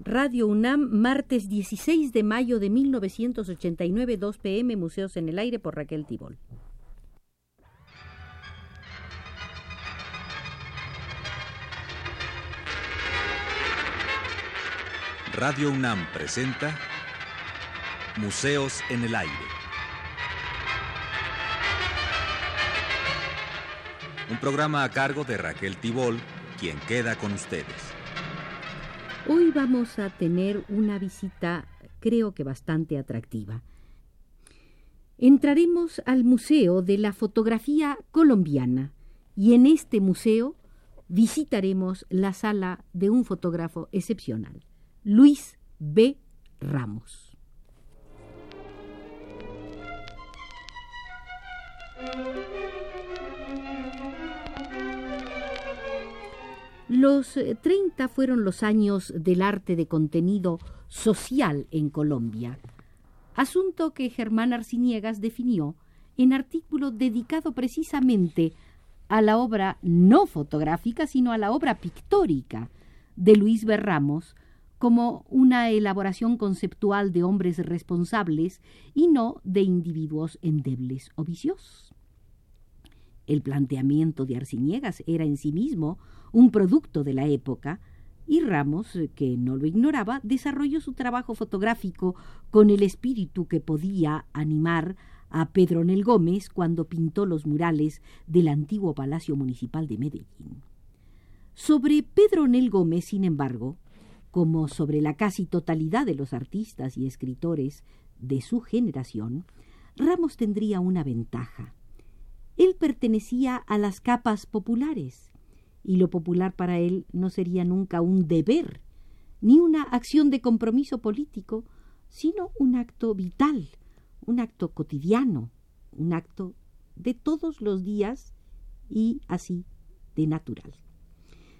Radio UNAM, martes 16 de mayo de 1989, 2 pm, Museos en el Aire por Raquel Tibol. Radio UNAM presenta Museos en el Aire. Un programa a cargo de Raquel Tibol, quien queda con ustedes. Hoy vamos a tener una visita creo que bastante atractiva. Entraremos al Museo de la Fotografía Colombiana y en este museo visitaremos la sala de un fotógrafo excepcional, Luis B. Ramos. Los 30 eh, fueron los años del arte de contenido social en Colombia, asunto que Germán Arciniegas definió en artículo dedicado precisamente a la obra no fotográfica, sino a la obra pictórica de Luis Berramos como una elaboración conceptual de hombres responsables y no de individuos endebles o viciosos. El planteamiento de Arciniegas era en sí mismo un producto de la época, y Ramos, que no lo ignoraba, desarrolló su trabajo fotográfico con el espíritu que podía animar a Pedro Nel Gómez cuando pintó los murales del antiguo Palacio Municipal de Medellín. Sobre Pedro Nel Gómez, sin embargo, como sobre la casi totalidad de los artistas y escritores de su generación, Ramos tendría una ventaja. Él pertenecía a las capas populares, y lo popular para él no sería nunca un deber, ni una acción de compromiso político, sino un acto vital, un acto cotidiano, un acto de todos los días y así de natural.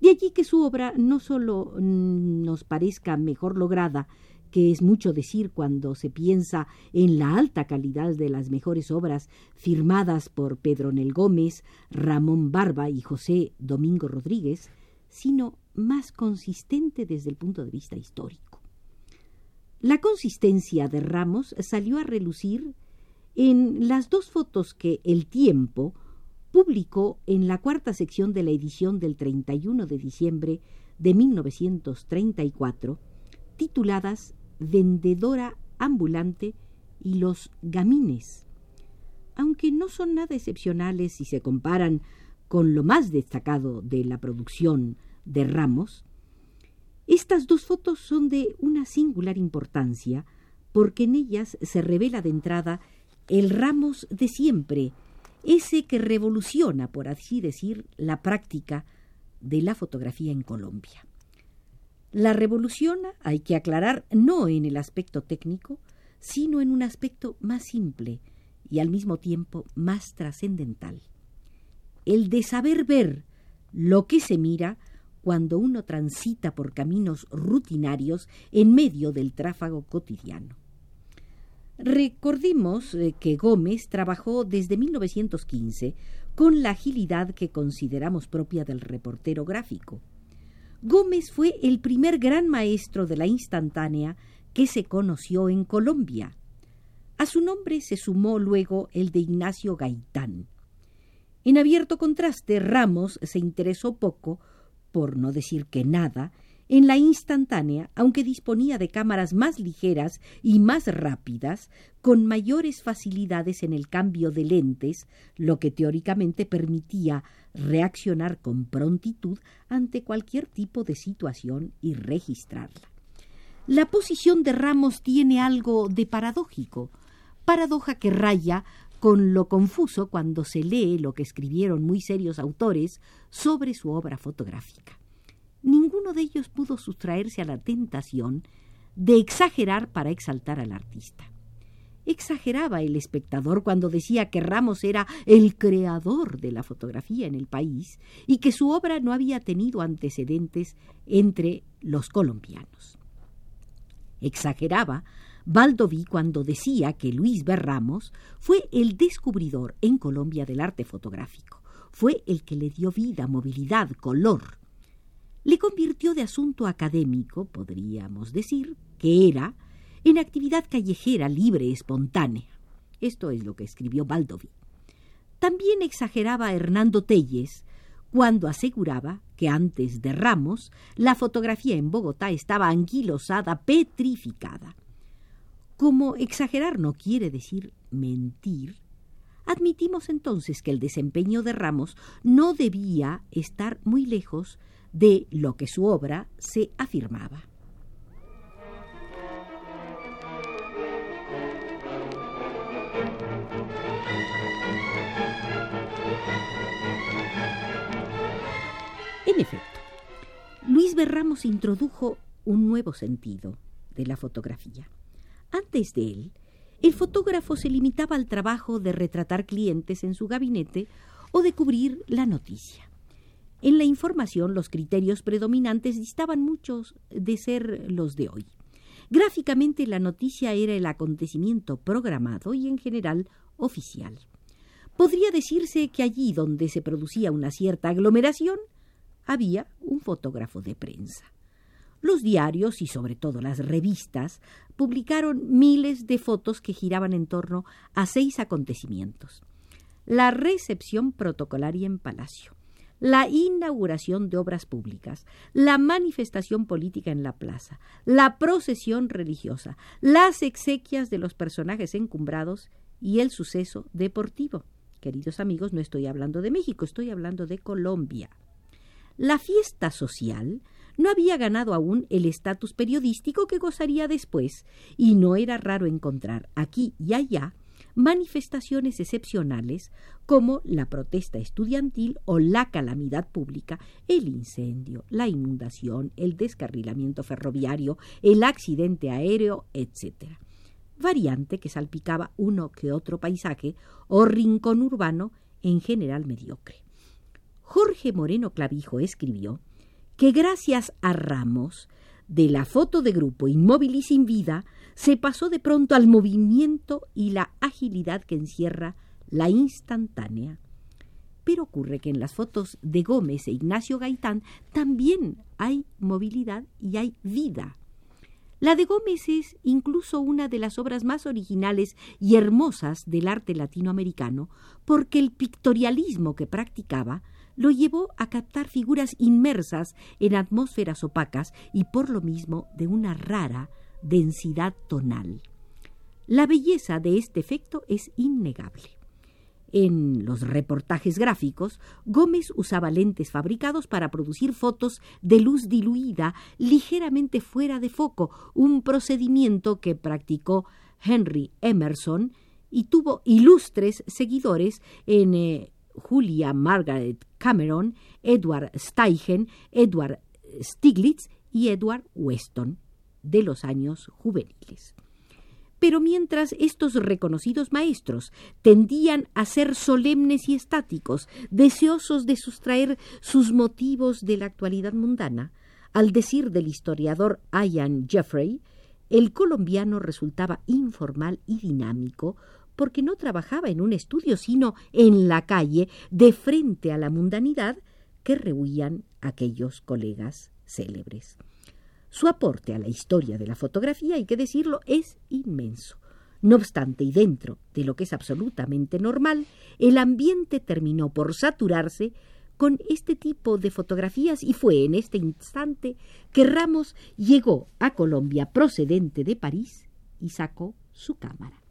De allí que su obra no sólo nos parezca mejor lograda, que es mucho decir cuando se piensa en la alta calidad de las mejores obras firmadas por Pedro Nel Gómez, Ramón Barba y José Domingo Rodríguez, sino más consistente desde el punto de vista histórico. La consistencia de Ramos salió a relucir en las dos fotos que El Tiempo publicó en la cuarta sección de la edición del 31 de diciembre de 1934, tituladas vendedora ambulante y los gamines. Aunque no son nada excepcionales si se comparan con lo más destacado de la producción de Ramos, estas dos fotos son de una singular importancia porque en ellas se revela de entrada el Ramos de siempre, ese que revoluciona, por así decir, la práctica de la fotografía en Colombia. La revoluciona, hay que aclarar, no en el aspecto técnico, sino en un aspecto más simple y al mismo tiempo más trascendental. El de saber ver lo que se mira cuando uno transita por caminos rutinarios en medio del tráfago cotidiano. Recordemos eh, que Gómez trabajó desde 1915 con la agilidad que consideramos propia del reportero gráfico. Gómez fue el primer gran maestro de la instantánea que se conoció en Colombia. A su nombre se sumó luego el de Ignacio Gaitán. En abierto contraste, Ramos se interesó poco, por no decir que nada, en la instantánea, aunque disponía de cámaras más ligeras y más rápidas, con mayores facilidades en el cambio de lentes, lo que teóricamente permitía reaccionar con prontitud ante cualquier tipo de situación y registrarla. La posición de Ramos tiene algo de paradójico, paradoja que raya con lo confuso cuando se lee lo que escribieron muy serios autores sobre su obra fotográfica ninguno de ellos pudo sustraerse a la tentación de exagerar para exaltar al artista. Exageraba el espectador cuando decía que Ramos era el creador de la fotografía en el país y que su obra no había tenido antecedentes entre los colombianos. Exageraba Valdoví cuando decía que Luis B. Ramos fue el descubridor en Colombia del arte fotográfico, fue el que le dio vida, movilidad, color, le convirtió de asunto académico, podríamos decir, que era, en actividad callejera libre, espontánea. Esto es lo que escribió Baldoví. También exageraba Hernando Telles cuando aseguraba que antes de Ramos la fotografía en Bogotá estaba anquilosada, petrificada. Como exagerar no quiere decir mentir, admitimos entonces que el desempeño de Ramos no debía estar muy lejos de lo que su obra se afirmaba. En efecto, Luis Berramos introdujo un nuevo sentido de la fotografía. Antes de él, el fotógrafo se limitaba al trabajo de retratar clientes en su gabinete o de cubrir la noticia. En la información los criterios predominantes distaban muchos de ser los de hoy. Gráficamente la noticia era el acontecimiento programado y en general oficial. Podría decirse que allí donde se producía una cierta aglomeración había un fotógrafo de prensa. Los diarios y sobre todo las revistas publicaron miles de fotos que giraban en torno a seis acontecimientos. La recepción protocolaria en Palacio, la inauguración de obras públicas, la manifestación política en la plaza, la procesión religiosa, las exequias de los personajes encumbrados y el suceso deportivo. Queridos amigos, no estoy hablando de México, estoy hablando de Colombia. La fiesta social no había ganado aún el estatus periodístico que gozaría después, y no era raro encontrar aquí y allá manifestaciones excepcionales como la protesta estudiantil o la calamidad pública, el incendio, la inundación, el descarrilamiento ferroviario, el accidente aéreo, etc. Variante que salpicaba uno que otro paisaje o rincón urbano en general mediocre. Jorge Moreno Clavijo escribió que gracias a Ramos, de la foto de grupo inmóvil y sin vida, se pasó de pronto al movimiento y la agilidad que encierra la instantánea. Pero ocurre que en las fotos de Gómez e Ignacio Gaitán también hay movilidad y hay vida. La de Gómez es incluso una de las obras más originales y hermosas del arte latinoamericano, porque el pictorialismo que practicaba lo llevó a captar figuras inmersas en atmósferas opacas y por lo mismo de una rara densidad tonal. La belleza de este efecto es innegable. En los reportajes gráficos, Gómez usaba lentes fabricados para producir fotos de luz diluida ligeramente fuera de foco, un procedimiento que practicó Henry Emerson y tuvo ilustres seguidores en eh, Julia Margaret Cameron, Edward Steichen, Edward Stiglitz y Edward Weston de los años juveniles. Pero mientras estos reconocidos maestros tendían a ser solemnes y estáticos, deseosos de sustraer sus motivos de la actualidad mundana, al decir del historiador Ian Jeffrey, el colombiano resultaba informal y dinámico porque no trabajaba en un estudio, sino en la calle, de frente a la mundanidad que rehuían aquellos colegas célebres. Su aporte a la historia de la fotografía, hay que decirlo, es inmenso. No obstante, y dentro de lo que es absolutamente normal, el ambiente terminó por saturarse con este tipo de fotografías y fue en este instante que Ramos llegó a Colombia procedente de París y sacó su cámara.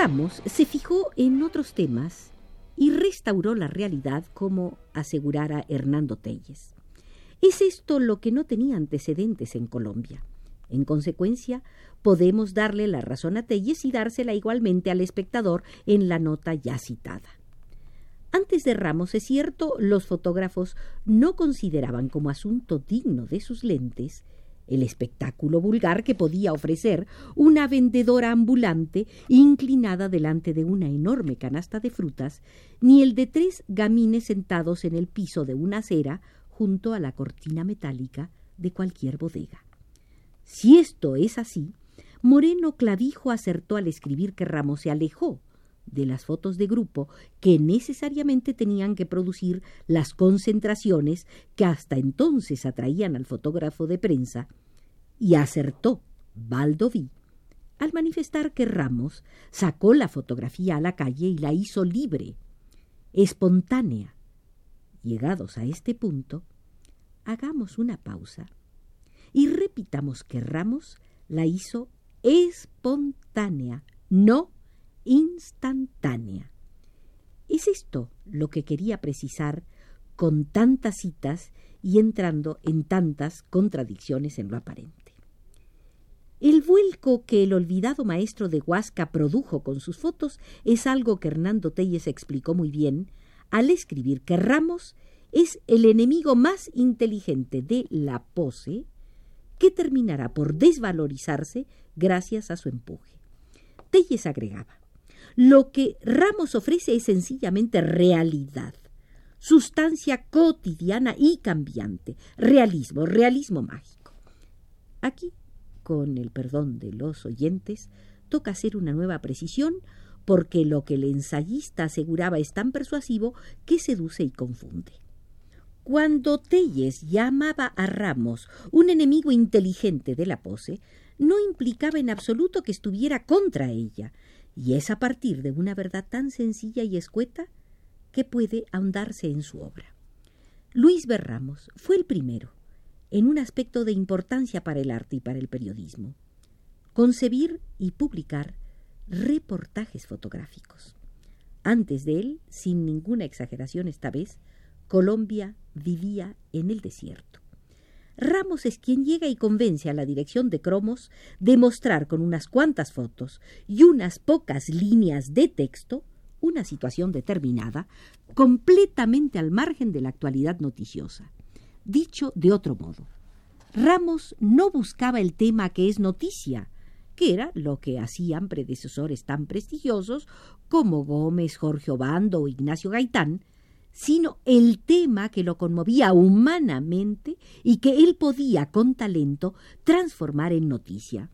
Ramos se fijó en otros temas y restauró la realidad como asegurara Hernando Telles. Es esto lo que no tenía antecedentes en Colombia. En consecuencia, podemos darle la razón a Telles y dársela igualmente al espectador en la nota ya citada. Antes de Ramos, es cierto, los fotógrafos no consideraban como asunto digno de sus lentes el espectáculo vulgar que podía ofrecer una vendedora ambulante inclinada delante de una enorme canasta de frutas, ni el de tres gamines sentados en el piso de una acera junto a la cortina metálica de cualquier bodega. Si esto es así, Moreno Clavijo acertó al escribir que Ramos se alejó de las fotos de grupo que necesariamente tenían que producir las concentraciones que hasta entonces atraían al fotógrafo de prensa, y acertó Valdoví al manifestar que Ramos sacó la fotografía a la calle y la hizo libre, espontánea. Llegados a este punto, hagamos una pausa y repitamos que Ramos la hizo espontánea, no instantánea. Es esto lo que quería precisar con tantas citas y entrando en tantas contradicciones en lo aparente. El vuelco que el olvidado maestro de Huasca produjo con sus fotos es algo que Hernando Telles explicó muy bien al escribir que Ramos es el enemigo más inteligente de la pose que terminará por desvalorizarse gracias a su empuje. Telles agregaba, lo que Ramos ofrece es sencillamente realidad, sustancia cotidiana y cambiante, realismo, realismo mágico. Aquí, con el perdón de los oyentes, toca hacer una nueva precisión porque lo que el ensayista aseguraba es tan persuasivo que seduce y confunde. Cuando Telles llamaba a Ramos un enemigo inteligente de la pose, no implicaba en absoluto que estuviera contra ella, y es a partir de una verdad tan sencilla y escueta que puede ahondarse en su obra. Luis Berramos fue el primero, en un aspecto de importancia para el arte y para el periodismo, concebir y publicar reportajes fotográficos. Antes de él, sin ninguna exageración esta vez, Colombia vivía en el desierto. Ramos es quien llega y convence a la dirección de Cromos de mostrar con unas cuantas fotos y unas pocas líneas de texto una situación determinada, completamente al margen de la actualidad noticiosa. Dicho de otro modo, Ramos no buscaba el tema que es noticia, que era lo que hacían predecesores tan prestigiosos como Gómez, Jorge Obando o Ignacio Gaitán, sino el tema que lo conmovía humanamente y que él podía con talento transformar en noticia.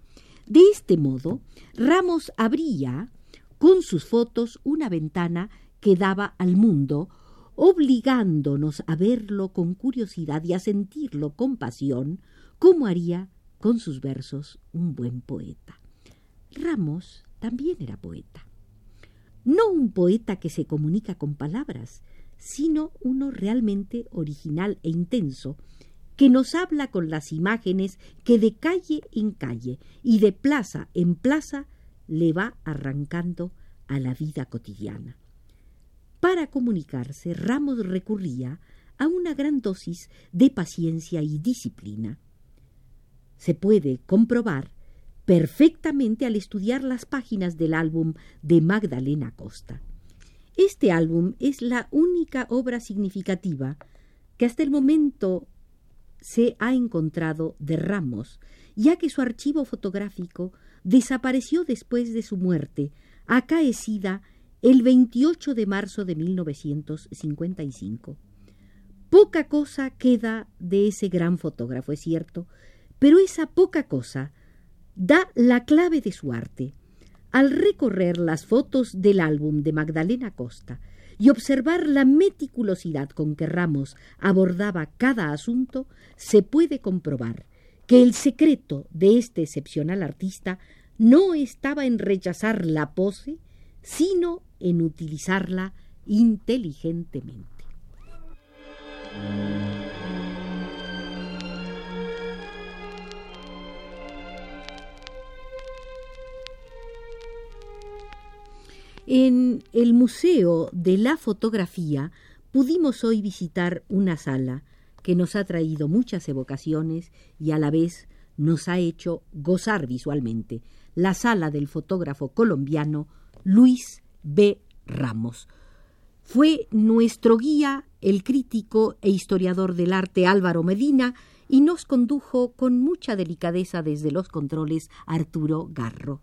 De este modo, Ramos abría con sus fotos una ventana que daba al mundo, obligándonos a verlo con curiosidad y a sentirlo con pasión, como haría con sus versos un buen poeta. Ramos también era poeta. No un poeta que se comunica con palabras, sino uno realmente original e intenso, que nos habla con las imágenes que de calle en calle y de plaza en plaza le va arrancando a la vida cotidiana. Para comunicarse, Ramos recurría a una gran dosis de paciencia y disciplina. Se puede comprobar perfectamente al estudiar las páginas del álbum de Magdalena Costa. Este álbum es la única obra significativa que hasta el momento se ha encontrado de Ramos, ya que su archivo fotográfico desapareció después de su muerte, acaecida el 28 de marzo de 1955. Poca cosa queda de ese gran fotógrafo, es cierto, pero esa poca cosa da la clave de su arte. Al recorrer las fotos del álbum de Magdalena Costa y observar la meticulosidad con que Ramos abordaba cada asunto, se puede comprobar que el secreto de este excepcional artista no estaba en rechazar la pose, sino en utilizarla inteligentemente. En el Museo de la Fotografía pudimos hoy visitar una sala que nos ha traído muchas evocaciones y a la vez nos ha hecho gozar visualmente, la sala del fotógrafo colombiano Luis B. Ramos. Fue nuestro guía el crítico e historiador del arte Álvaro Medina y nos condujo con mucha delicadeza desde los controles Arturo Garro.